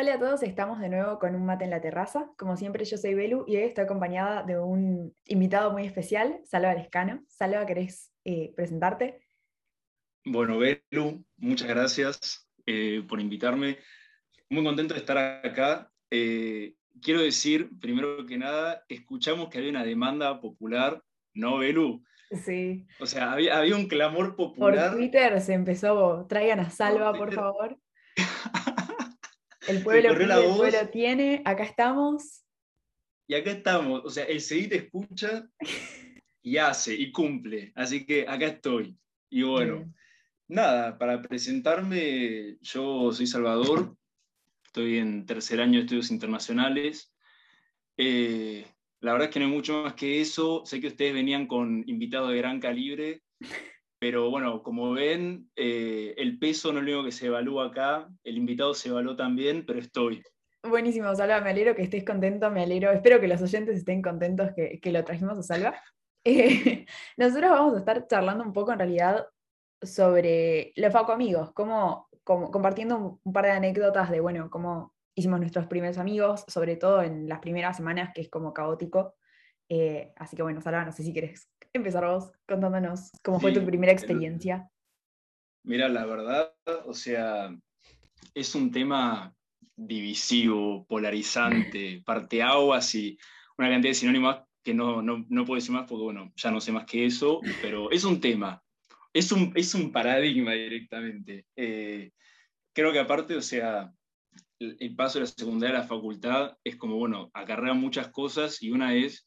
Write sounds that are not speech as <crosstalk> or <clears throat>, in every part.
Hola a todos, estamos de nuevo con un mate en la terraza. Como siempre, yo soy Belu y hoy estoy acompañada de un invitado muy especial, Salva Lescano. Salva, ¿querés eh, presentarte? Bueno, Belu, muchas gracias eh, por invitarme. Muy contento de estar acá. Eh, quiero decir, primero que nada, escuchamos que había una demanda popular, ¿no, Belu? Sí. O sea, había, un clamor popular. Por Twitter se empezó, traigan a Salva, por, por favor. <laughs> El pueblo, tiene, acá estamos. Y acá estamos, o sea, el CDI te escucha <laughs> y hace y cumple, así que acá estoy. Y bueno, nada, para presentarme, yo soy Salvador, estoy en tercer año de estudios internacionales. Eh, la verdad es que no hay mucho más que eso, sé que ustedes venían con invitados de gran calibre, <laughs> pero bueno, como ven, eh, el peso no es lo único que se evalúa acá, el invitado se evaluó también, pero estoy. Buenísimo, Salva, me alegro que estés contento, me alegro, espero que los oyentes estén contentos que, que lo trajimos a Salva. <laughs> Eh, nosotros vamos a estar charlando un poco en realidad sobre los Faco Amigos, como, compartiendo un, par de anécdotas de, bueno, cómo hicimos nuestros primeros amigos, sobre todo en las primeras semanas, que es como caótico. Eh, así que bueno, Salva, no sé si quieres <laughs> empezar vos contándonos cómo fue tu primera experiencia. Mira, la verdad, o sea, es un tema divisivo, polarizante, <clears throat> parteaguas y una cantidad de sinónimos que no, no, no, puedo decir más porque, bueno, ya no sé más que eso, pero es un tema, es un, es un paradigma directamente. Eh, creo que aparte, o sea, el, el, paso de la secundaria a la facultad es como, bueno, acarrea muchas cosas y una es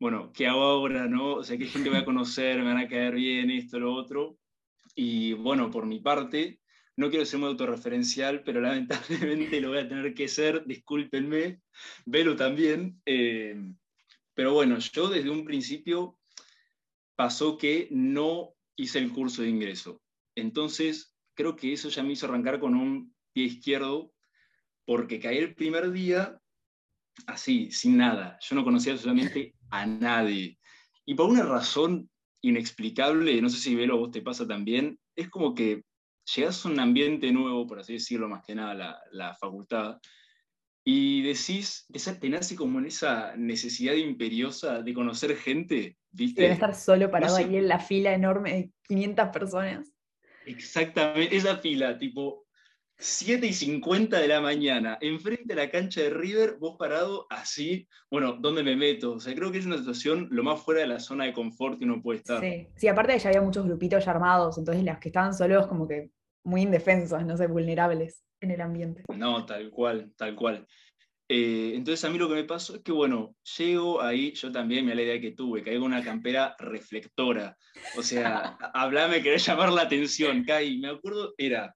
bueno, ¿qué hago ahora? No? O sea, ¿qué gente voy a conocer? ¿Me van a caer bien esto, lo otro? Y bueno, por mi parte, no quiero ser muy autorreferencial, pero <laughs> lamentablemente lo voy a tener que ser, discúlpenme, Velo también. Eh, pero bueno, yo desde un principio pasó que no hice el curso de ingreso. Entonces, creo que eso ya me hizo arrancar con un pie izquierdo, porque caí el primer día así, sin nada. Yo no conocía absolutamente a nadie. Y por una razón inexplicable, no sé si Velo a vos te pasa también, es como que llegas a un ambiente nuevo, por así decirlo, más que nada la, la facultad, y decís, te nace como en esa necesidad imperiosa de conocer gente, ¿viste? De estar solo parado ahí en la fila enorme de 500 personas. Exactamente, esa fila, tipo, 7 y 50 de la mañana, enfrente a la cancha de River, vos parado así, bueno, ¿dónde me meto? O sea, creo que es una situación lo más fuera de la zona de confort que uno puede estar. Sí, sí aparte ya había muchos grupitos ya armados, entonces las que estaban solos como que muy indefensos, no sé, vulnerables en el ambiente. No, tal cual, tal cual. Eh, entonces a mí lo que me pasó es que, bueno, llego ahí, yo también me da la idea que tuve, caigo una campera reflectora. O sea, <laughs> hablame, querés llamar la atención, Kai. Me acuerdo, era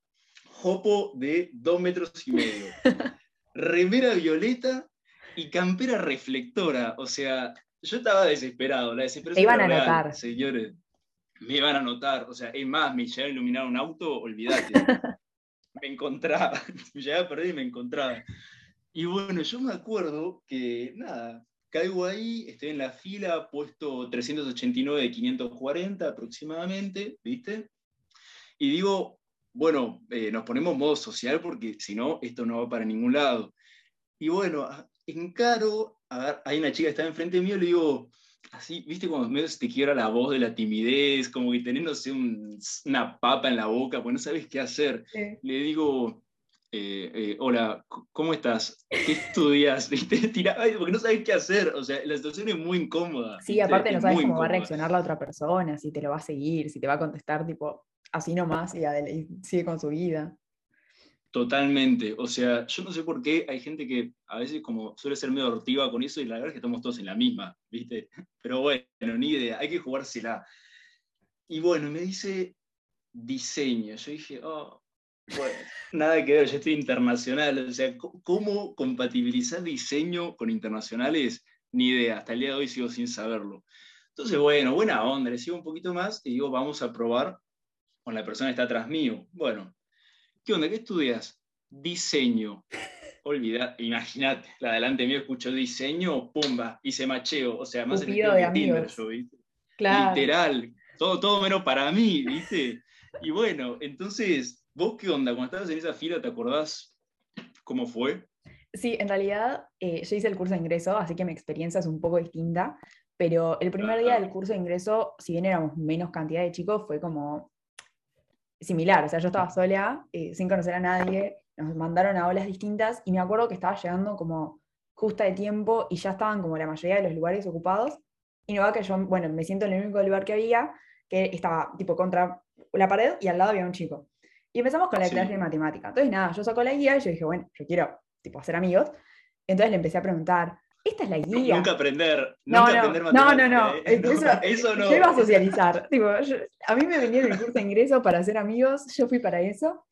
jopo de dos metros y medio, <laughs> remera violeta y campera reflectora. O sea, yo estaba desesperado, la desesperación. Iban a notar. Señores, me iban a notar. O sea, es más, me llegaba a iluminar un auto, olvídate. <laughs> me encontraba, <laughs> me llegaba a perder y me encontraba. Y bueno, yo me acuerdo que, nada, caigo ahí, estoy en la fila, puesto 389 de 540 aproximadamente, ¿viste? Y digo, bueno, eh, nos ponemos modo social porque si no, esto no va para ningún lado. Y bueno, encaro, a ver, hay una chica que está enfrente mío, le digo, así, viste, cuando medio te quiebra la voz de la timidez, como que teniéndose una papa en la boca, pues no sabes qué hacer. Le digo, eh, eh, hola, ¿cómo estás? ¿Qué estudias? <laughs> ¿Viste? porque no sabes qué hacer. O sea, la situación es muy incómoda. Sí, aparte no sabes cómo va a reaccionar la otra persona, si te lo va a seguir, si te va a contestar, tipo, así nomás y, sigue con su vida. Totalmente. O sea, yo no sé por qué hay gente que a veces como suele ser medio hortiva con eso y la verdad es que estamos todos en la misma, ¿viste? <laughs> Pero bueno, ni idea, hay que jugársela. Y bueno, me dice diseño. Yo dije, oh, bueno, <laughs> nada que ver, yo estoy internacional. O sea, ¿cómo compatibilizar diseño con internacionales? Ni idea, hasta el día de hoy sigo sin saberlo. Entonces, bueno, buena onda, le sigo un poquito más y digo, vamos a probar con la persona que está atrás mío. Bueno, ¿qué onda? ¿Qué estudias? Diseño. Olvida, imagínate, la delante mío escuchó diseño, pumba, y se macheo. O sea, más el de Tinder, yo, ¿viste? Literal, todo, todo menos para mí, ¿viste? Y bueno, entonces, ¿vos qué onda? Cuando estabas en esa fila, ¿te acordás cómo fue? Sí, en realidad eh, yo hice el curso de ingreso, así que mi experiencia es un poco distinta, pero el primer día del curso de ingreso, si bien éramos menos cantidad de chicos, fue como similar, o sea, yo estaba sola, eh, sin conocer a nadie, nos mandaron a olas distintas y me acuerdo que estaba llegando como justa de tiempo y ya estaban como la mayoría de los lugares ocupados y no va que yo, bueno, me siento en el único lugar que había, que estaba tipo contra la pared y al lado había un chico. Y empezamos con la clase de matemática. Entonces, nada, yo saco la guía y yo dije, bueno, yo quiero tipo hacer amigos. Entonces le empecé a preguntar, esta es la guía. Nunca aprender, nunca no, aprender matemática. No, no, ¿eh? no. Eso, eso, no. Yo iba a socializar. <laughs> tipo, a mí me venía el curso de ingreso para hacer amigos, yo fui para eso.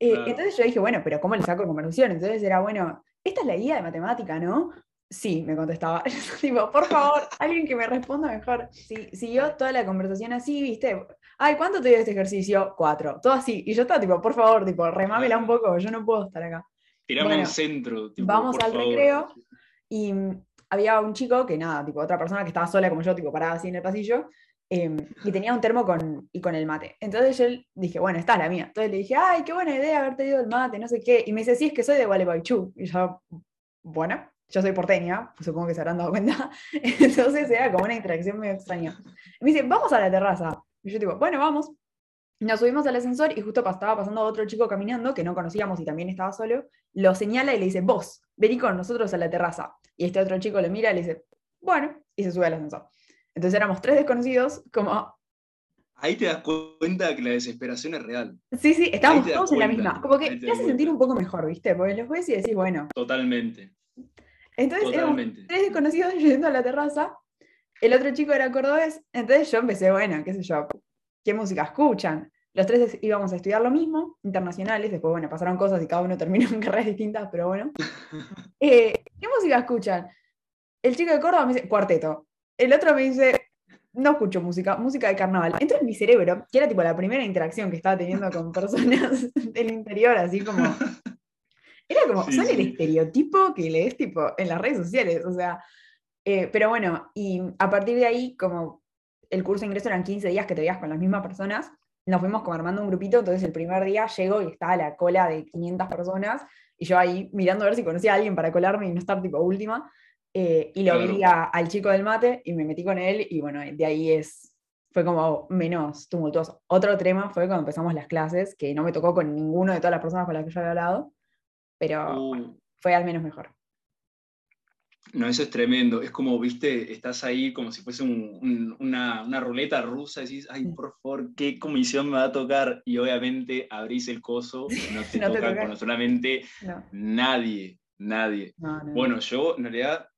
Eh, entonces yo dije, bueno, pero ¿cómo le saco conversación? Entonces era, bueno, esta es la guía de matemática, ¿no? Sí, me contestaba. <laughs> tipo, por favor, alguien que me responda mejor. Sí, siguió toda la conversación así, ¿viste? Ay, ¿cuánto te dio este ejercicio? Cuatro. Todo así. Y yo estaba tipo, por favor, tipo, remámela un poco, yo no puedo estar acá. Tiramos un centro. vamos al recreo y había un chico que nada, tipo, otra persona que estaba sola como yo, tipo, parada así en el pasillo, em, y tenía un termo con, y con el mate. Entonces yo dije, bueno, está la mía. Entonces le dije, ay, qué buena idea haberte ido el mate, no sé qué. Y me dice, sí, es que soy de Gualeguaychú. Y yo, bueno, yo soy porteña, supongo que se habrán dado cuenta. <laughs> Entonces era como una interacción medio extraña. me dice, vamos a la terraza. Y yo digo, bueno, vamos. Nos subimos al ascensor y justo estaba pasando otro chico caminando que no conocíamos y también estaba solo. Lo señala y le dice, vos, vení con nosotros a la terraza. Y este otro chico lo mira y le dice, bueno, y se sube al ascensor. Entonces éramos tres desconocidos, como... Ahí te das cuenta que la desesperación es real. Sí, sí, estábamos todos en la misma. Como que te, hace sentir un poco mejor, ¿viste? Porque los ves y decís, bueno. Totalmente. Entonces éramos tres desconocidos <laughs> yendo a la terraza. El otro chico era cordobés. Entonces yo empecé, bueno, qué sé yo, ¿qué música escuchan? Los tres íbamos a estudiar lo mismo, internacionales, después, bueno, pasaron cosas y cada uno terminó en carreras distintas, pero bueno. <laughs> Eh, ¿Qué música escuchan? El chico de Córdoba me dice, cuarteto. El otro me dice, no escucho música, música de carnaval. Entra en mi cerebro, que era tipo la primera interacción que estaba teniendo con <laughs> personas <laughs> del interior, así como... Era como, son el estereotipo que lees tipo en las redes sociales, o sea... Eh, pero bueno, y a partir de ahí, como el curso de ingreso eran 15 días que te veías con las mismas personas, nos fuimos como armando un grupito, entonces el primer día llego y estaba la cola de 500 personas, y yo ahí mirando a ver si conocía a alguien para colarme y no estar tipo última, eh, y lo vi al chico del mate y me metí con él, y bueno, de ahí es, fue como menos tumultuoso. Otro tema fue cuando empezamos las clases, que no me tocó con ninguno de todas las personas con las que yo había hablado, pero uh. fue al menos mejor. No, eso es tremendo. Es como, viste, estás ahí como si fuese una, ruleta rusa, decís, ay, por favor, ¿qué comisión me va a tocar? Y obviamente abrís el coso <laughs> no te toca, solamente nadie, nadie. bueno, yo en realidad,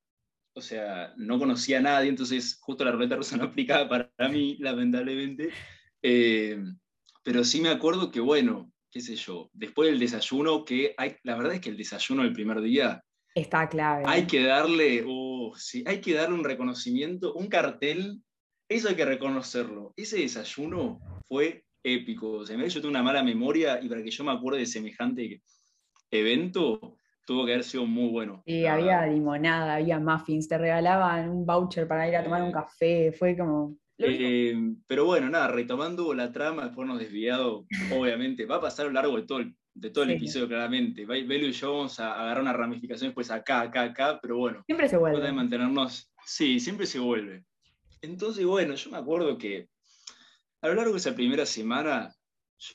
o sea, no conocía a nadie, entonces justo la ruleta rusa <laughs> no aplicaba para mí, lamentablemente. Eh, pero sí me acuerdo que, bueno, qué sé yo, después del desayuno, que hay, la verdad es que el desayuno del primer día Está clave. Hay que darle, uh, sí, hay que darle un reconocimiento, un cartel, eso hay que reconocerlo. Ese desayuno fue épico. O sea, yo tengo una mala memoria y para que yo me acuerde de semejante evento, tuvo que haber sido muy bueno. Sí, había limonada, había muffins, te regalaban un voucher para ir a tomar un café, fue como... Eh, pero bueno, nada, retomando la trama, después nos desviado, obviamente, va a pasar a lo largo de todo el de todo el episodio, claramente. Belu y yo vamos a agarrar una ramificación después acá, acá, acá, pero bueno. Siempre se vuelve. De mantenernos. Sí, siempre se vuelve. Entonces, bueno, yo me acuerdo que a lo largo de esa primera semana,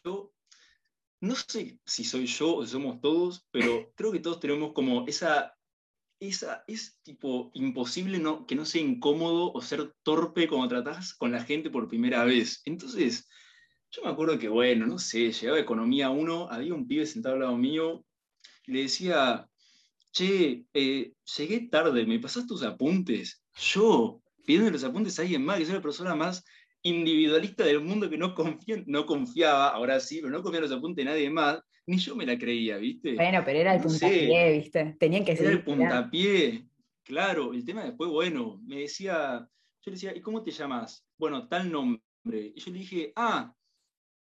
yo no sé si soy yo o somos todos, pero <laughs> creo que todos tenemos como esa. Esa, es tipo imposible no, que no sea incómodo o ser torpe cuando tratás con la gente por primera vez. Entonces, yo me acuerdo que, bueno, no sé, llegaba Economía 1, había un pibe sentado al lado mío, y le decía, che, eh, llegué tarde, ¿me pasas tus apuntes? Yo, pidiendo los apuntes a alguien más, que soy la persona más individualista del mundo que no, no confiaba, ahora sí, pero no confía en los apuntes de nadie más, ni yo me la creía, ¿viste? Bueno, pero era el puntapié, ¿viste? Tenían que ser. Era el puntapié, claro. El tema después, bueno, me decía, yo le decía, ¿y cómo te llamas? Bueno, tal nombre. Y yo le dije, ah,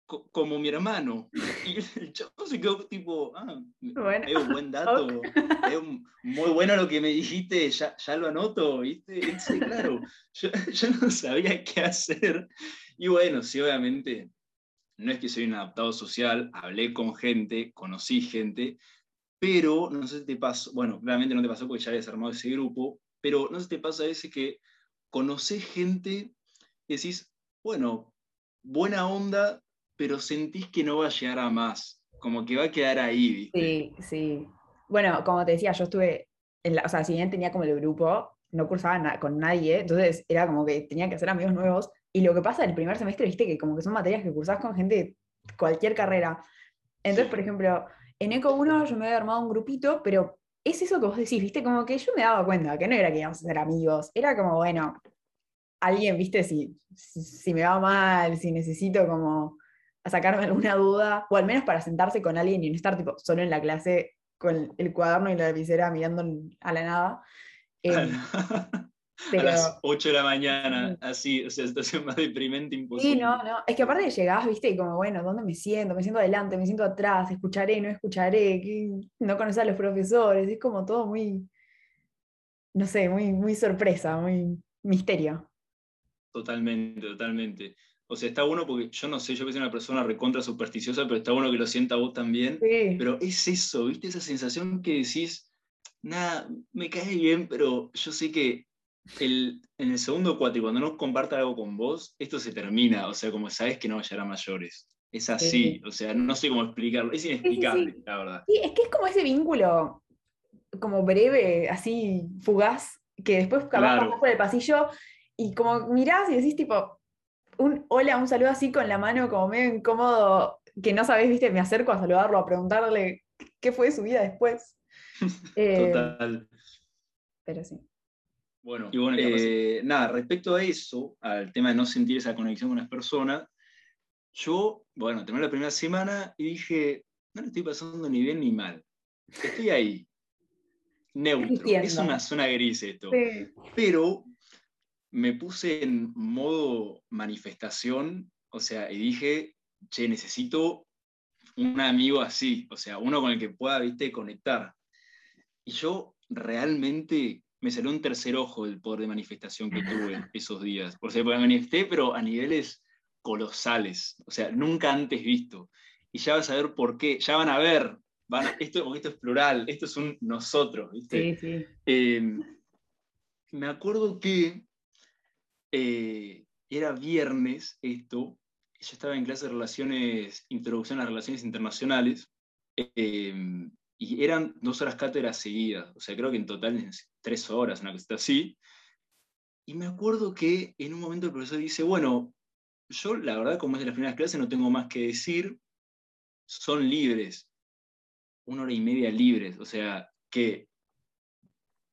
como mi hermano. <laughs> Y el chavo se quedó tipo, ah, bueno. es un buen <laughs> dato, es muy bueno lo que me dijiste, ya, ya lo anoto, ¿viste? claro, <laughs> yo, yo, no sabía qué hacer. Y bueno, sí, obviamente, no es que soy un adaptado social, hablé con gente, conocí gente, pero no sé si te pasó, bueno, claramente no te pasó porque ya habías armado ese grupo, pero no sé si te pasa a veces que conocés gente y decís, bueno, buena onda, pero sentís que no va a llegar a más, como que va a quedar ahí, ¿viste? Sí, sí. Bueno, como te decía, yo estuve, en la, o sea, si bien tenía como el grupo, no cursaba con nadie, entonces era como que tenía que hacer amigos nuevos. Y lo que pasa el primer semestre, viste, que como que son materias que cursás con gente de cualquier carrera. Entonces, por ejemplo, en Eco 1 yo me había armado un grupito, pero es eso que vos decís, viste, como que yo me daba cuenta que no era que íbamos a ser amigos, era como, bueno, alguien, viste, si, si, me va mal, si necesito como sacarme alguna duda, o al menos para sentarse con alguien y no estar tipo solo en la clase con el cuaderno y la lapicera mirando a la nada. Em, <laughs> a las 8 de la mañana, así, o sea, situación más deprimente imposible. Sí, no, no, es que aparte llegás, viste, y como, bueno, ¿dónde me siento? Me siento adelante, me siento atrás, escucharé, no escucharé, no conoces a los profesores, es como todo muy, no sé, muy, muy sorpresa, muy misterio. Totalmente, totalmente. O sea, está bueno porque yo no sé, yo que soy una persona recontra supersticiosa, pero está bueno que lo sienta vos también. Pero es eso, ¿viste? Esa sensación que decís, nada, me cae bien, pero yo sé que el, en el segundo cuatro, y cuando no comparta algo con vos, esto se termina. O sea, como sabes que no va a llegar a mayores. Es así, o sea, no sé cómo explicarlo. Es inexplicable, la verdad. Sí, es que es como ese vínculo, como breve, así, fugaz, que después claro. por el pasillo y como mirás y decís tipo, un hola, un saludo así con la mano como medio incómodo, que no sabés, viste, me acerco a saludarlo, a preguntarle qué fue de su vida después. <laughs> Eh, Total. Pero sí. Bueno, y bueno eh, nada, respecto a eso, al tema de no sentir esa conexión con las personas, yo, bueno, terminé la primera semana y dije, no le estoy pasando ni bien ni mal. Estoy ahí. Neutro. Es una zona gris esto. Pero me puse en modo manifestación, o sea, y dije, che, necesito un amigo así, o sea, uno con el que pueda, viste, conectar. Y yo realmente me salió un tercer ojo del poder de manifestación que tuve <laughs> esos días. Por sea, me manifesté, pero a niveles colosales, o sea, nunca antes visto. Y ya vas a ver por qué, ya van a ver, van esto, esto es plural, esto es un nosotros, ¿viste? Sí, sí. Em, me acuerdo que eh, era viernes esto, yo estaba en clase de relaciones, introducción a relaciones internacionales, em, y eran dos horas cátedras seguidas, o sea, creo que en total tres horas, una cosa así. Y me acuerdo que en un momento el profesor dice, bueno, yo la verdad, como es de las primeras clases, no tengo más que decir, son libres, una hora y media libres, o sea, que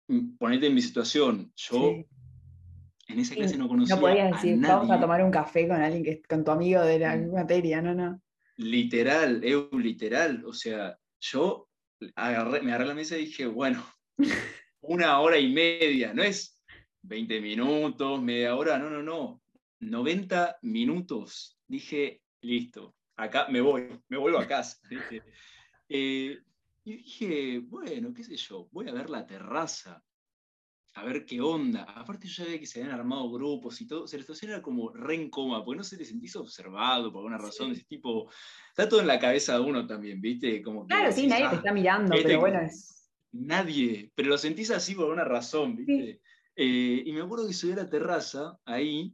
mm, ponete en mi situación, yo en esa clase no conocía. No podías decir, vamos a tomar un café con alguien que con tu amigo de la mm. materia, no, no. Literal, eu literal. O sea, yo me agarré la mesa y dije, bueno, una hora y media, no es 20 minutos, media hora, no, no, no. 90 minutos. Dije, listo, acá me voy, me vuelvo a casa. <laughs> Eh, y dije, bueno, qué sé yo, voy a ver la terraza a ver qué onda. Aparte yo ya veía que se habían armado grupos y todo, o sea, la situación era como re incómoda, porque no sé, te sentís observado por alguna razón, es tipo, está todo en la cabeza de uno también, ¿viste? Como claro, sí, nadie te ah, está mirando, pero bueno, es... Nadie, pero lo sentís así por alguna razón, ¿viste? Eh, y me acuerdo que subí a la terraza, ahí,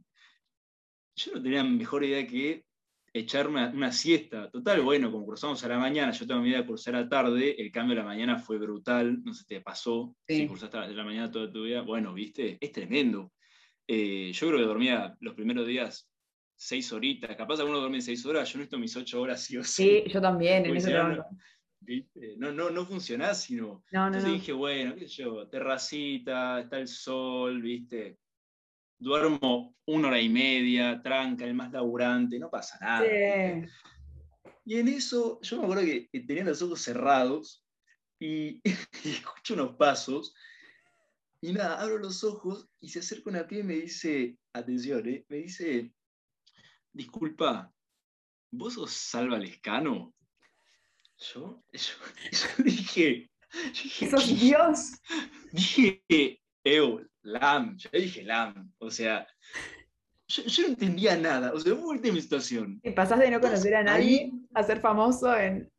yo no tenía mejor idea que echarme una, siesta. Total, bueno, como cursamos a la mañana, yo tengo mi idea de cursar a la tarde, el cambio de la mañana fue brutal, no sé, te pasó, si cursaste a la mañana toda tu vida, bueno, viste, es tremendo. Eh, yo creo que dormía los primeros días seis horitas, capaz algunos duermen seis horas, yo necesito mis ocho horas sí o sí. Sí, yo también, en ese no, no, no, no funciona, sino. entonces dije, bueno, qué sé yo, terracita, está el sol, viste, duermo una hora y media, tranca, el más laburante, no pasa nada. Y en eso, yo me acuerdo que tenía los ojos cerrados <laughs> y, escucho unos pasos. Y nada, abro los ojos y se acerca una piel y me dice, atención, ¿eh? me dice, disculpa, ¿vos sos Salva Lescano? Yo, <laughs> yo, dije, ¡Sos Dios! Dije, Ew, LAM, yo dije LAM, o sea, yo, no entendía nada, o sea, fue mi situación. Y pasás de no conocer a nadie a ser famoso en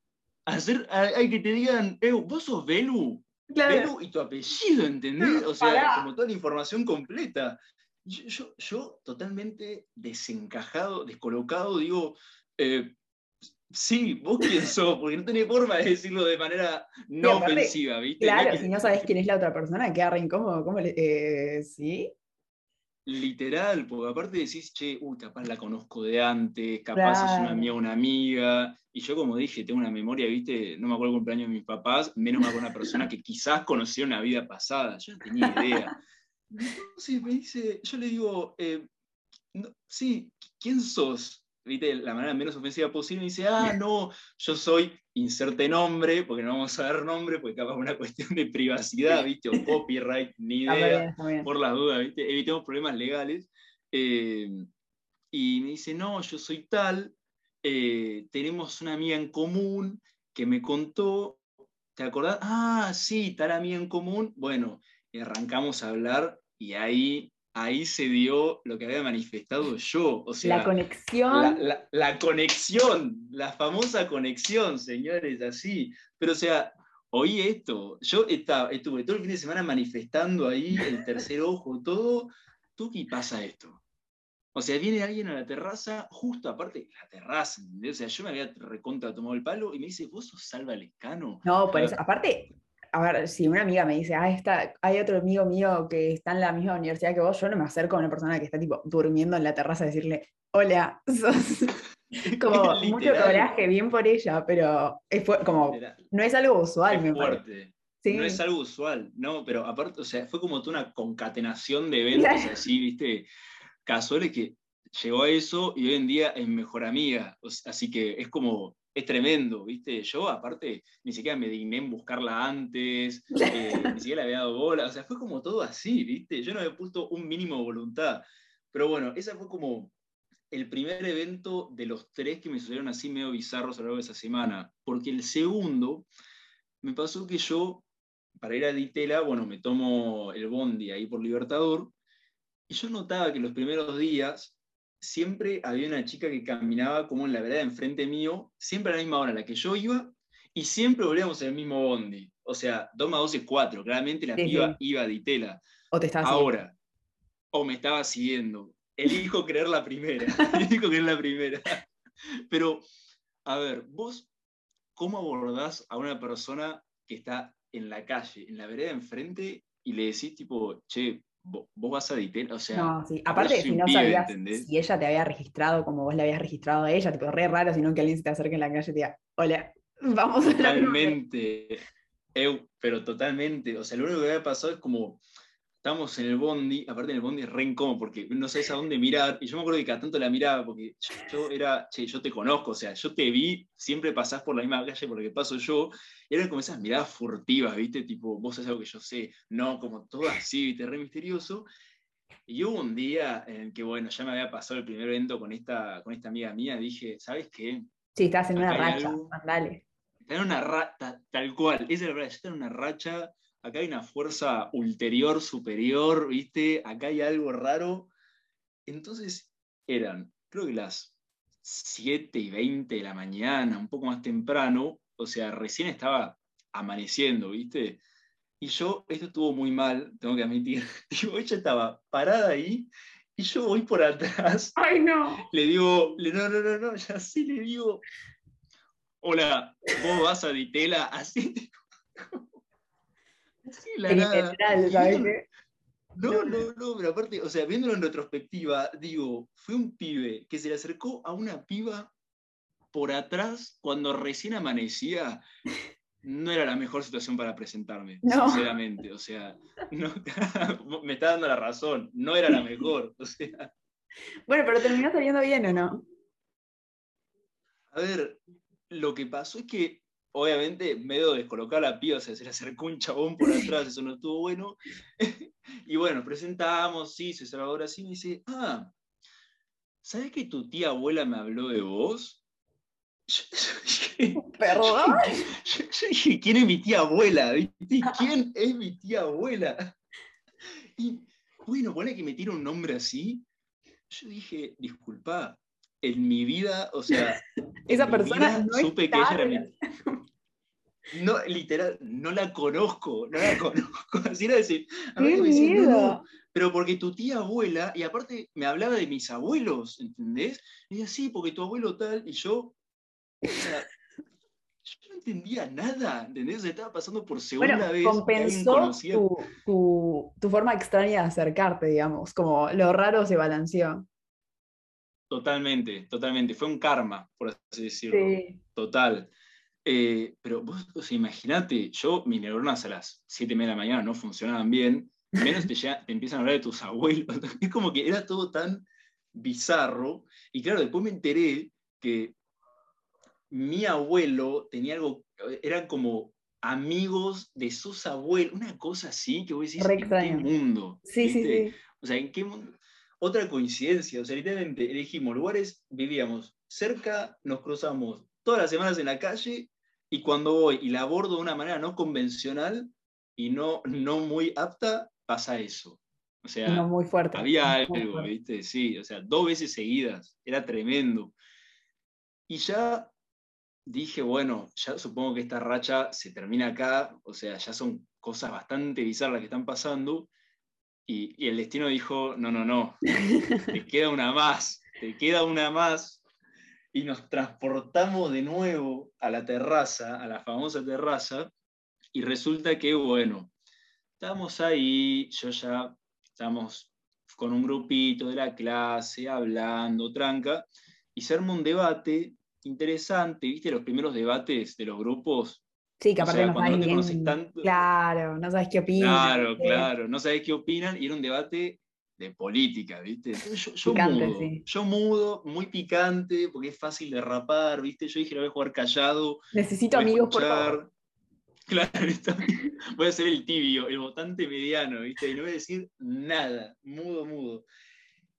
hacer, hay que te digan, eh, vos sos Belu, Belu y tu apellido, ¿entendés? O sea, como toda la información completa. Yo, yo, totalmente desencajado, descolocado, digo, eh, sí, vos quién sos, porque no tenés forma de decirlo de manera no ofensiva, ¿viste? Claro, si no sabes quién es la otra persona, queda re incómodo, ¿cómo le, eh, ¿sí? Literal, porque aparte decís, che, uy, capaz la conozco de antes, capaz es una amiga una amiga. Y yo, como dije, tengo una memoria, viste, no me acuerdo el cumpleaños de mis papás, menos mal con una persona que quizás conocía una vida pasada. Yo no tenía idea. <laughs> Entonces me dice, yo le digo, eh, sí, ¿quién sos? ¿Viste? La manera menos ofensiva posible. Y dice, ah, no, yo soy inserte nombre, porque no vamos a dar nombre, porque capaz es una cuestión de privacidad, ¿viste? O copyright, ni idea, por las dudas, ¿viste? Evitemos problemas legales. Eh, y me dice, no, yo soy tal, eh, tenemos una amiga en común que me contó, ¿te acordás? Ah, sí, tal amiga en común. Bueno, arrancamos a hablar y ahí ahí se dio lo que había manifestado yo. O sea, la conexión. La, conexión, la famosa conexión, señores, así. Pero o sea, oí esto. Yo estaba, estuve todo el fin de semana manifestando ahí el tercer ojo, todo. ¿Tú qué pasa esto? O sea, viene alguien a la terraza, justo aparte, la terraza, O sea, yo me había recontra tomado el palo y me dice, ¿vos sos Salva Lescano? No, pero aparte, a ver, si una amiga me dice, ah, está, hay otro amigo mío que está en la misma universidad que vos, yo no me acerco a una persona que está tipo durmiendo en la terraza a decirle, hola, <laughs> sos <laughs> como mucho coraje, bien por ella, pero es como, no es algo usual, me fuerte. No es algo usual, no, pero aparte, o sea, fue como toda una concatenación de <laughs> eventos así, viste, casuales que llegó a eso y hoy en día es mejor amiga, así que es como, es tremendo, ¿viste? Yo, aparte, ni siquiera me digné en buscarla antes, <laughs> eh, ni siquiera le había dado bola, o sea, fue como todo así, ¿viste? Yo no había puesto un mínimo de voluntad. Pero bueno, esa fue como el primer evento de los tres que me sucedieron así medio bizarros a lo largo de esa semana, porque el segundo me pasó que yo, para ir a Ditela, bueno, me tomo el bondi ahí por Libertador, y yo notaba que los primeros días siempre había una chica que caminaba como en la vereda enfrente mío, siempre a la misma hora a la que yo iba, y siempre volvíamos en el mismo bondi. O sea, 2 más 2 es 4. Claramente la piba iba de Itela. O te estaba Ahora, o me estaba siguiendo. Elijo creer la primera. <laughs> Elijo creer la primera. Pero, a ver, vos, ¿cómo abordás a una persona que está en la calle, en la vereda enfrente, y le decís, tipo, che, vos, vas a editar, o sea. No, sí. Aparte, si no sabías si ella te había registrado como vos le habías registrado a ella, te re raro, sino que alguien se te acerque en la calle y te diga, hola, vamos a Totalmente. pero totalmente. O sea, lo único que había pasado es como estamos en el bondi, aparte en el bondi es re incómodo porque no sabes a dónde mirar, y yo me acuerdo que cada tanto la miraba porque yo, era, che, yo te conozco, o sea, yo te vi, siempre pasás por la misma calle por la que paso yo, y eran como esas miradas furtivas, ¿viste? Tipo, vos sabés algo que yo sé, no, como todo así, ¿viste? Re misterioso. Y hubo un día en que, bueno, ya me había pasado el primer evento con esta, con esta amiga mía, dije, ¿sabes qué? Sí, estás en una racha, dale. Está en una racha, tal cual, esa es la verdad, está en una racha acá hay una fuerza ulterior, superior, ¿viste? Acá hay algo raro. Entonces eran, creo que las 7 y 20 de la mañana, un poco más temprano, o sea, recién estaba amaneciendo, ¿viste? Y yo, esto estuvo muy mal, tengo que admitir. <laughs> Digo, ella estaba parada ahí y yo voy por atrás. <laughs> ¡Ay, no! Le digo, no, no, no, no, ya sí le digo, hola, vos vas a Ditela, <laughs> así. Sí, la nada. No, no, no, pero aparte, o sea, viéndolo en retrospectiva, digo, fue un pibe que se le acercó a una piba por atrás cuando recién amanecía. No era la mejor situación para presentarme, sinceramente. O sea, <laughs> me está dando la razón, no era la mejor. O sea. Bueno, pero terminó saliendo bien o no? A ver, lo que pasó es que obviamente medio descolocada la piba, o sea, se le acercó un chabón por <laughs> atrás, eso no estuvo bueno. <laughs> y bueno, presentamos, sí, se ahora sí, me dice, ah, ¿sabes que tu tía abuela me habló de vos? <laughs> ¿Perdón? Yo, dije, ¿quién es mi tía abuela? ¿Quién es mi tía abuela? Y bueno, pone que me tira un nombre así. Yo dije, disculpa, en mi vida, o sea, <laughs> esa persona no supe que ella era mi- <laughs> No, literal, no la conozco, no la <laughs> conozco. Así era decir, a mí ¡Qué me decían, "No, no, miedo! pero porque tu tía abuela, y aparte me hablaba de mis abuelos, ¿entendés? Y decía, sí, porque tu abuelo tal, y yo, o sea, yo no entendía nada, ¿entendés? O sea, estaba pasando por segunda Bueno, vez. compensó tu, tu- tu forma extraña de acercarte, digamos, como lo raro se balanceó. Totalmente, totalmente. Fue un karma, por así decirlo. Sí. Total. Eh, pero vos, o sea, imagínate, yo, mis neuronas a las 7 y media de la mañana no funcionaban bien, menos te, llega- te empiezan a hablar de tus abuelos. <laughs> Es como que era todo tan bizarro. Y claro, después me enteré que mi abuelo tenía algo, eran como amigos de sus abuelos, una cosa así que vos decís, Re ¿en qué mundo? Sí, sí, sí. O sea, ¿en qué mundo? Otra coincidencia, o sea, literalmente elegimos lugares, vivíamos cerca, nos cruzamos todas las semanas en la calle y cuando voy y la abordo de una manera no convencional y no, no muy apta, pasa eso. O sea, No muy fuerte. había algo, fuerte. ¿viste? Sí, o sea, dos veces seguidas, era tremendo. Y ya dije, bueno, ya supongo que esta racha se termina acá, o sea, ya son cosas bastante bizarras las que están pasando. Y, y el destino dijo, no, no, no, <laughs> te queda una más, te queda una más. Y nos transportamos de nuevo a la terraza, a la famosa terraza, y resulta que, bueno, estamos ahí, yo ya estamos con un grupito de la clase, hablando, tranca, y se arma un debate interesante, ¿viste? Los primeros debates de los grupos. Sí, que O aparte sea, no sabes bien. tanto- Claro, no sabes qué opinan. Claro, claro, no sabés qué opinan, y era un debate de política, ¿viste? Yo, yo Picante, mudo, sí. yo mudo, muy picante, porque es fácil de rapar, ¿viste? Yo dije, lo voy a jugar callado, Necesito amigos por escuchar. favor. <laughs> Claro, está voy a ser el tibio, el votante mediano, ¿viste? Y no voy a decir nada, mudo, mudo.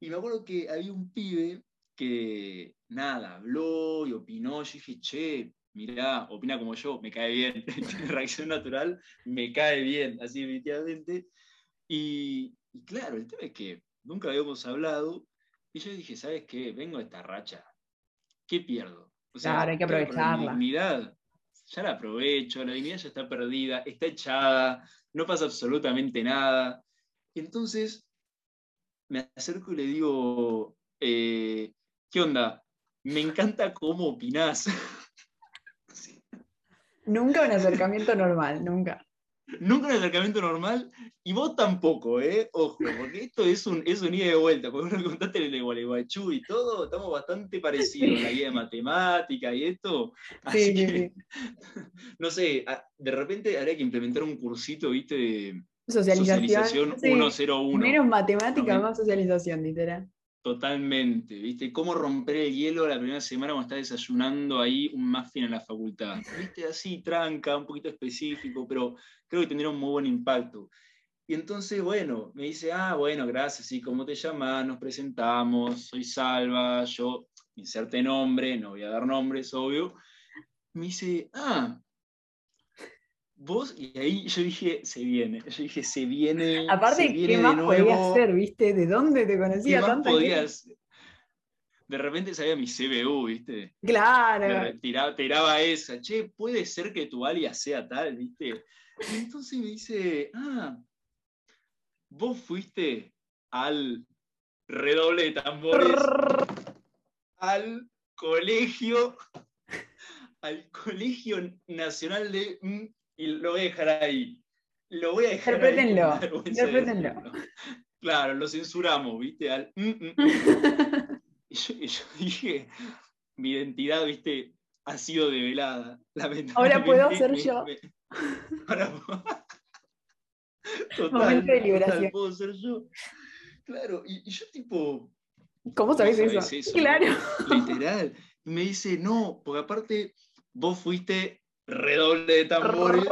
Y me acuerdo que había un pibe que, nada, habló y opinó. Yo dije, che, mirá, opina como yo, me cae bien. <laughs> Tiene reacción natural, me cae bien, así definitivamente. Y, y claro, el tema es que nunca habíamos hablado. Y yo dije, ¿sabes qué? Vengo a esta racha. ¿Qué pierdo? O Claro, hay que Mi aprovecharla. dignidad, ya la aprovecho, la dignidad ya está perdida, está echada, no pasa absolutamente nada. Entonces, me acerco y le digo, eh, ¿qué onda? Me encanta cómo opinás. <laughs> Sí. Nunca un acercamiento normal, nunca. Nunca un acercamiento normal, y vos tampoco, ¿eh? Ojo, porque esto es un, es un ida y vuelta, porque vos lo contaste el Gualeguaychú y todo, estamos bastante parecidos, en la guía de matemática y esto. Así Sí, sí, que, <laughs> no sé, de repente habría que implementar un cursito, ¿viste? De Socialización. socialización sí. 101. Menos matemática, No, me- más socialización, literal. Totalmente, ¿viste? Cómo romper el hielo la primera semana cuando estás desayunando ahí un muffin en la facultad. ¿Viste? Así, tranca, un poquito específico, pero creo que tendría un muy buen impacto. Y entonces, bueno, me dice, ah, bueno, gracias, sí, ¿cómo te llamas? Nos presentamos, soy Salva, yo, inserte nombre, no voy a dar nombres, obvio. Me dice, ah, vos, y ahí yo dije, se viene, yo dije, se viene. Aparte, se viene ¿qué de más nuevo". podía hacer, viste? ¿De dónde te ¿Qué conocía gente? podías? De repente sabía mi CBU, ¿viste? De Claro. Tiraba, tiraba esa, che, puede ser que tu alias sea tal, ¿viste? Y entonces me dice, ah, vos fuiste al redoble de tambores, al colegio, al Colegio Nacional de... y lo voy a dejar ahí. Lo voy a dejar ahí. interprétenlo. decirlo. Claro, lo censuramos, ¿viste? Al... mm, mm, mm. <laughs> Y yo, y yo dije, mi identidad, viste, ha sido develada. Ahora puedo ser me- yo. me- ahora <laughs> Total, Momento de total, liberación. puedo ser yo. Claro, y, y yo tipo, ¿Cómo sabés sabés eso? eso? Claro. literal, y me dice, no, porque aparte vos fuiste redoble de tambores,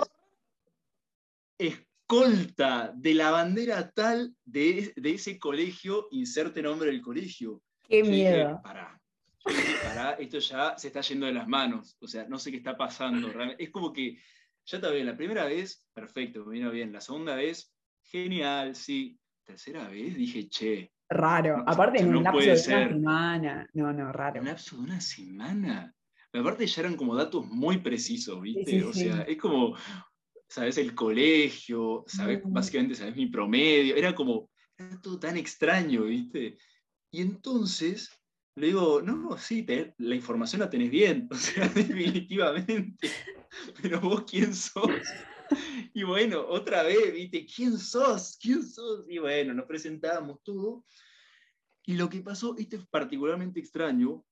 escolta de la bandera tal de, de ese colegio, inserte nombre del colegio. Qué Yo dije, miedo. pará. Yo dije, pará, esto ya se está yendo de las manos. O sea, no sé qué está pasando. <laughs> realmente. Es como que ya está bien. La primera vez, perfecto, me vino bien. La segunda vez, genial, sí. Tercera vez dije, che, Raro. Aparte, en No un lapso de ser. una semana. No, no, En raro. un lapso de una semana. Aparte ya eran como datos muy precisos, ¿viste? sí, o sí. sea, es como, sabes el colegio, sabes, Mm. básicamente sabes mi promedio, era como, era todo tan extraño, ¿viste? Y entonces le digo, no, sí, te- la información la tenés bien, <laughs> o sea, <laughs> definitivamente, pero vos quién sos. <laughs> Y bueno, otra vez, ¿viste? ¿Quién sos? ¿Quién sos? Y bueno, nos presentamos todo. Y lo que pasó, este es particularmente extraño,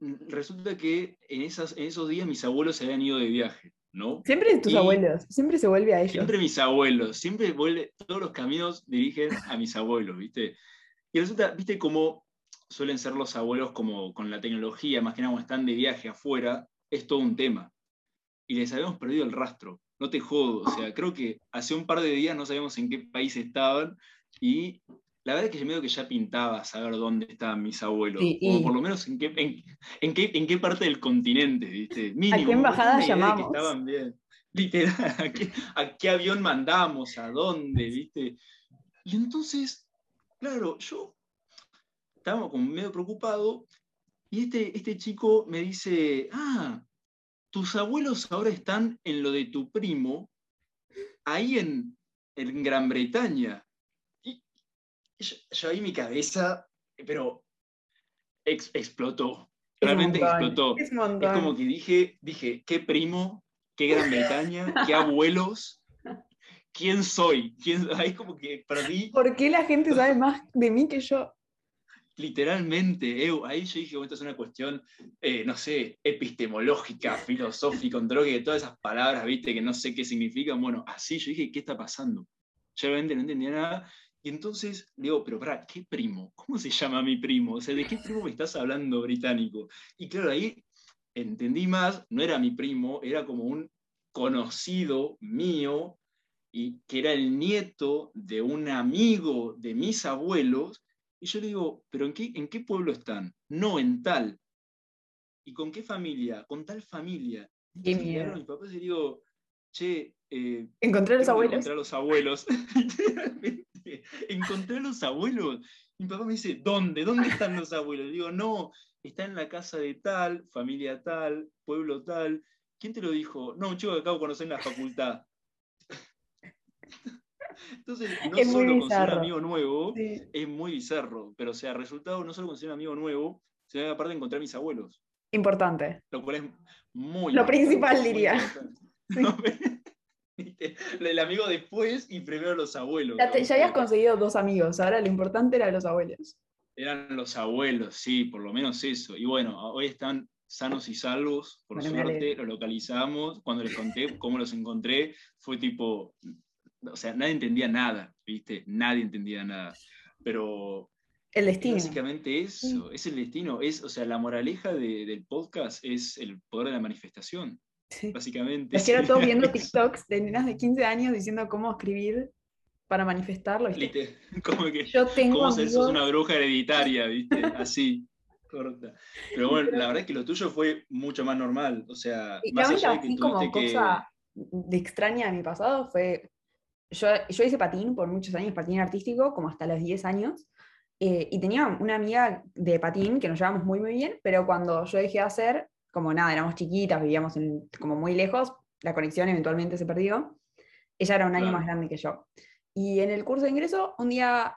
resulta que en, esas, en esos días mis abuelos se habían ido de viaje, ¿no? Siempre tus Y- abuelos, siempre se vuelve a ellos. Siempre mis abuelos, siempre vuelve, todos los caminos dirigen a mis abuelos, ¿viste? Y resulta, ¿viste cómo suelen ser los abuelos como con la tecnología, más que nada cuando están de viaje afuera, es todo un tema. Y les habíamos perdido el rastro, no te jodo, o sea, creo que hace un par de días no sabíamos en qué país estaban y la verdad es que yo medio que ya pintaba saber dónde estaban mis abuelos, Sí, o por lo menos en qué, en, en qué, en qué parte del continente, ¿viste? <laughs> Mínimo, qué embajada de que llamamos? estaban bien. Literal, <laughs> ¿a qué, a qué avión mandamos? ¿A dónde? ¿Viste? Y entonces, claro, yo estaba como medio preocupado y este, este chico me dice, ah, tus abuelos ahora están en lo de tu primo, ahí en, en Gran Bretaña. Yo, yo ahí mi cabeza, pero ex- explotó, realmente explotó. Es como que dije, dije, ¿qué primo? ¿Qué Gran Bretaña? ¿Qué abuelos? ¿Quién soy? ¿Quién? Ahí como que perdí ¿Por qué la gente sabe más de mí que yo? literalmente. ahí yo dije, esto es una cuestión, eh, no sé, epistemológica, filosófica, un drogue, todas esas palabras, viste, que no sé qué significan. Bueno, así yo dije, ¿qué está pasando? Yo realmente no entendía nada. Y entonces digo, pero para, ¿qué primo? ¿Cómo se llama mi primo? O sea, ¿de qué primo me estás hablando británico? Y claro, ahí entendí más, no era mi primo, era como un conocido mío, y que era el nieto de un amigo de mis abuelos, y yo le digo, ¿pero en qué, en qué pueblo están? No, en tal. ¿Y con qué familia? Con tal familia. Qué Entonces, miedo. llegaron mis papás y le digo, che, eh, Encontré a los abuelos. encontrar a los abuelos. Literalmente, encontré a los abuelos. Mi papá me dice, ¿dónde? ¿Dónde están los abuelos? Digo, no, está en la casa de tal, familia tal, pueblo tal. ¿Quién te lo dijo? No, un chico que acabo de conocer en la facultad. <laughs> Entonces, no Es solo conseguir un bizarro. amigo nuevo, Sí. es muy bizarro, pero o sea, resultado no solo conseguir un amigo nuevo, sino aparte encontrar a mis abuelos, Importante. lo cual es muy Lo importante, principal, muy diría. importante. Sí. <laughs> No. <laughs> El amigo después y primero los abuelos. Ya, te- ya habías conseguido dos amigos, ahora lo importante era los abuelos. Eran los abuelos, sí, por lo menos eso. Y bueno, hoy están sanos y salvos, por Bueno, suerte, los localizamos. Cuando les conté <laughs> cómo los encontré, fue tipo, o sea, nadie entendía nada, ¿viste? Nadie entendía nada. Pero El es destino. básicamente eso, es el destino. Es, o sea, la moraleja de- del podcast es el poder de la manifestación, Sí. básicamente. Es que sería todos viendo. <laughs> TikToks de nenas de 15 años diciendo cómo escribir para manifestarlo. ¿viste? <laughs> Como que Yo tengo cómo ser sos amigos- una bruja hereditaria, ¿viste? Así, corta. Pero bueno, la verdad es que lo tuyo fue mucho más normal. O sea, Y más allá de que así como tuviste que. cosa de extraña de mi pasado fue, yo, yo hice patín por muchos años, patín artístico, como hasta los 10 años, eh, y tenía una amiga de patín que nos llevamos muy muy bien, pero cuando yo dejé de hacer, como nada, éramos chiquitas, vivíamos en- como muy lejos, la conexión eventualmente se perdió, ella era un año Claro. más grande que yo. Y en el curso de ingreso, un día,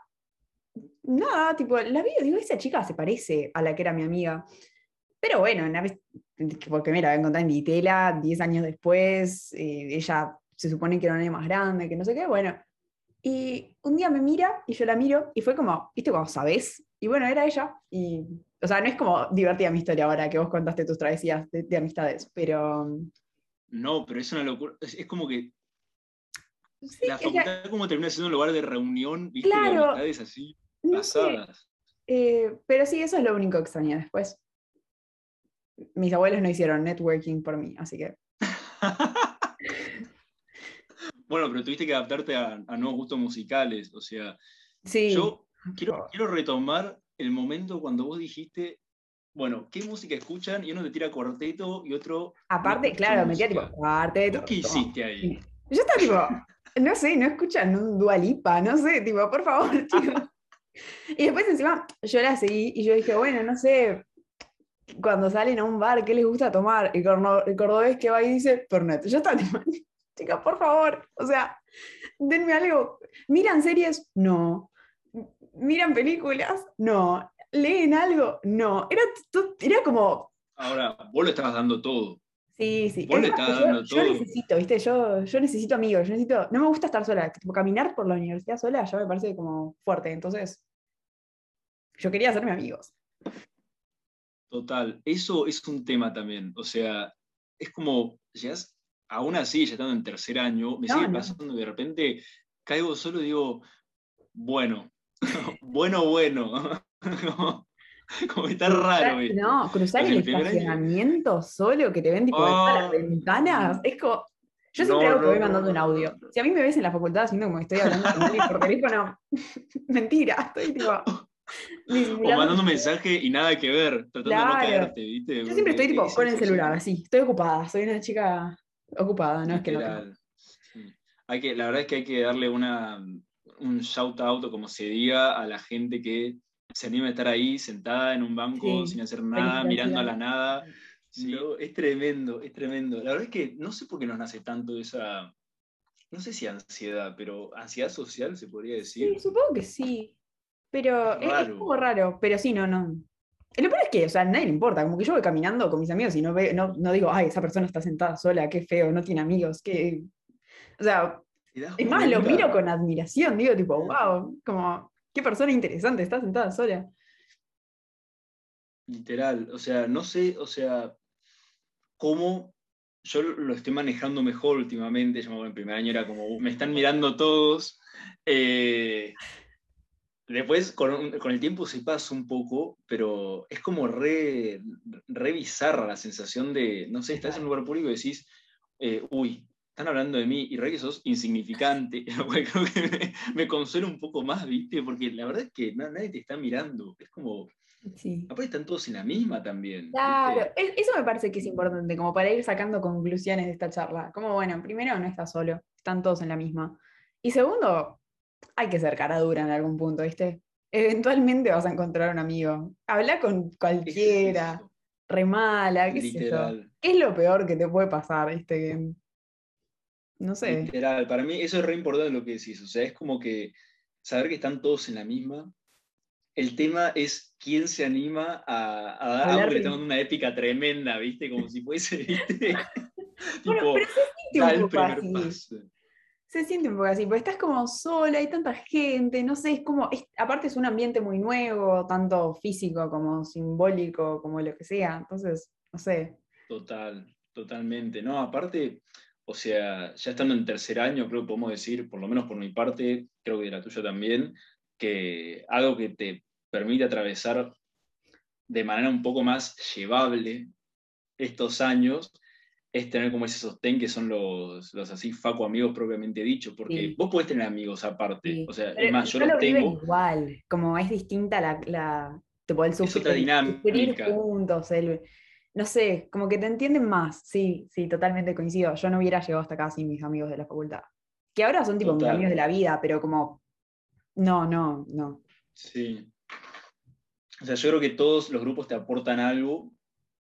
nada, tipo, la vi digo, esa chica se parece a la que era mi amiga. Pero bueno, una vez, porque me la voy a encontrar en Ditela 10 años después, eh, ella se supone que era un año más grande, que no sé qué, bueno. Y un día me mira y yo la miro y fue como, ¿viste como sabes? Y bueno, era ella. Y, o sea, no es como divertida mi historia ahora que vos contaste tus travesías de, de amistades, pero No, pero es una locura. Es, es como que sí, la facultad como termina siendo un lugar de reunión, ¿viste? Claro. De amistades así, no pasadas. eh, pero sí, eso es lo único que extrañé después. Mis abuelos no hicieron networking por mí, así que <laughs> bueno, pero tuviste que adaptarte a, a nuevos gustos musicales. O sea, sí. yo quiero, quiero retomar el momento cuando vos dijiste, bueno, ¿qué música escuchan? Y uno te tira cuarteto y otro. Aparte, claro, metía tipo música. cuarteto. ¿Vos qué hiciste ahí? Yo estaba tipo, no sé, no escuchan un Dualipa, no sé, tipo, por favor, <laughs> chicos. Y después encima yo la seguí y yo dije, bueno, no sé, cuando salen a un bar, ¿qué les gusta tomar? Y el cordobés que va y dice, Fernet. Yo estaba tipo, <laughs> chica, por favor, o sea, denme algo. ¿Miran series? No. ¿Miran películas? No. ¿Leen algo? No. Era, era como... Ahora, vos le estabas dando todo. Sí, sí. Vos le estabas dando todo. Yo necesito, ¿viste? Yo, yo necesito amigos, yo necesito... No me gusta estar sola, tipo, caminar por la universidad sola ya me parece como fuerte, entonces... Yo quería hacerme amigos. Total, eso es un tema también. O sea, es como, llegas, aún así, ya estando en tercer año, me sigue pasando de repente caigo solo y digo, bueno, <laughs> bueno, bueno. <laughs> como, está raro. No, cruzar el, estacionamiento solo, que te ven tipo las ah. ventanas, es como. Yo siempre hago que voy mandando un audio. Si a mí me ves en la facultad haciendo como estoy hablando con alguien por teléfono, <laughs> mentira, estoy tipo. O mandando un mensaje y nada que ver, tratando de no caerte, ¿viste? Yo siempre estoy tipo con el celular, así, estoy ocupada, soy una chica ocupada, no es que no. Hay que, la verdad es que hay que darle una, un shout out, como se diga, a la gente que se anima a estar ahí sentada en un banco sin hacer nada, mirando a la nada. es tremendo, es tremendo. La verdad es que no sé por qué nos nace tanto esa, no sé si ansiedad, pero ansiedad social se podría decir. Sí, supongo que sí. Pero es, es, como raro, pero sí, no, no. Lo peor es que, o sea, a nadie le importa, como que yo voy caminando con mis amigos y no, ve, no, no digo, ay, esa persona está sentada sola, qué feo, no tiene amigos, qué... O sea, es más, lo miro con admiración, digo, tipo, wow, como, qué persona interesante, está sentada sola. Literal, o sea, no sé, o sea, cómo yo lo estoy manejando mejor últimamente, yo en primer año era como, me están mirando todos. Eh, Después, con, el tiempo se pasa un poco, pero es como re, bizarra la sensación de, no sé, estás en un lugar público y decís, eh, uy, están hablando de mí y re que sos insignificante. <laughs> Creo que me, consuela un poco más, ¿viste? Porque la verdad es que nadie te está mirando. Es como, Sí. Aparte están todos en la misma también. Claro, eso me parece que es importante, como para ir sacando conclusiones de esta charla. Como, bueno, primero no estás solo, están todos en la misma. Y segundo, hay que ser cara dura en algún punto, ¿viste? Eventualmente vas a encontrar un amigo. Habla con cualquiera, remala, qué sé yo. ¿Qué es lo peor que te puede pasar, viste? No sé. Literal, para mí eso es re importante lo que decís. O sea, es como que saber que están todos en la misma. El tema es quién se anima a, a dar algo que está una épica tremenda, ¿viste? Como si fuese, <laughs> ¿viste? tipo, pero se un primer paso se siente un poco así, porque estás como sola, hay tanta gente, no sé, es como, aparte es un ambiente muy nuevo, tanto físico como simbólico, como lo que sea, entonces, no sé. Total, totalmente, no, aparte, o sea, ya estando en tercer año, creo que podemos decir, por lo menos por mi parte, creo que de la tuya también, que algo que te permite atravesar de manera un poco más llevable estos años es tener como ese sostén que son los, los así faco amigos propiamente dicho, porque vos podés tener amigos aparte, o sea, es más, yo los tengo. Igual, como es distinta la, la te podés sufrir, otra dinámica. juntos, no sé, como que te entienden más, sí, sí, totalmente coincido, yo no hubiera llegado hasta acá sin mis amigos de la facultad, que ahora son tipo mis amigos de la vida, pero como, no, no, no. Sí. O sea, yo creo que todos los grupos te aportan algo,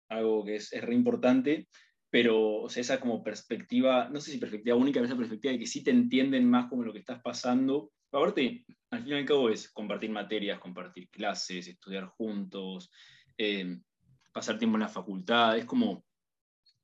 algo que es, es re importante, pero o sea, esa como perspectiva, no sé si perspectiva única, pero esa perspectiva de que sí te entienden más como lo que estás pasando. Aparte, al fin y al cabo es compartir materias, compartir clases, estudiar juntos, eh, pasar tiempo en la facultad, es como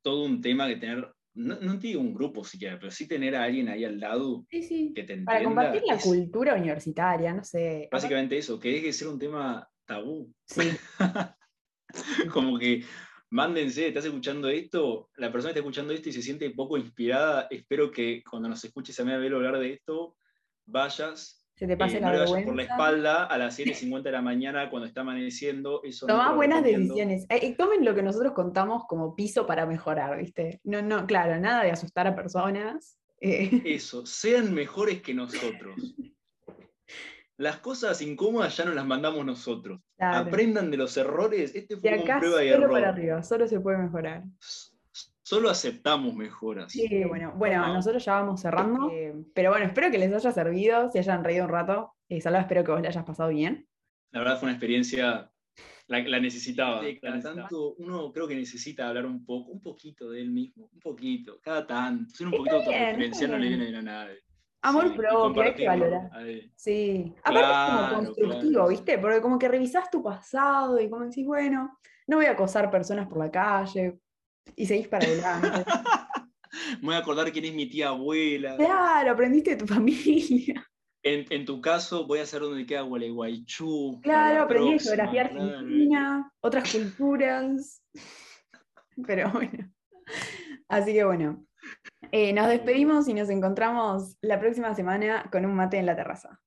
todo un tema que tener, no, no te digo un grupo siquiera, pero sí tener a alguien ahí al lado que te entienda. Para compartir la cultura universitaria, no sé. Básicamente eso, que deje de ser un tema tabú. Sí. <laughs> como que mándense, estás escuchando esto, la persona está escuchando esto y se siente poco inspirada, espero que cuando nos escuches a mí a ver hablar de esto, vayas. Se te pase eh, la no por espalda a las 7.50 de la mañana cuando está amaneciendo. Eso Tomá buenas decisiones. Eh, tomen lo que nosotros contamos como piso para mejorar, ¿viste? No, no, claro, nada de asustar a personas. Eh. Eso, sean mejores que nosotros. las cosas incómodas ya no las mandamos nosotros. Aprendan de los errores. Este fue acá, prueba y solo para arriba, solo se puede mejorar. Solo aceptamos mejoras. Sí, bueno, bueno, nosotros ya vamos cerrando, eh, pero bueno, espero que les haya servido, si hayan reído un rato. Eh, Salva, espero que vos le hayas pasado bien. La verdad fue una experiencia, la, necesitaba. cada tanto uno creo que necesita hablar un poco, un poquito de él mismo, un poquito, cada tanto. Ser un poquito autorreferencial no le viene bien a nadie. Amor propio, hay que valorar. Sí. Aparte es como constructivo, ¿viste? Porque como que revisás tu pasado y como decís, bueno, no voy a acosar personas por la calle y seguís para adelante. <laughs> Me voy a acordar quién es mi tía abuela. Claro, aprendiste de tu familia. <laughs> En, tu caso, voy a saber dónde queda Gualeguaychú. Claro, aprendí geografía argentina, otras culturas. <laughs> Pero bueno. Así que bueno. Eh, nos despedimos y nos encontramos la próxima semana con un mate en la terraza.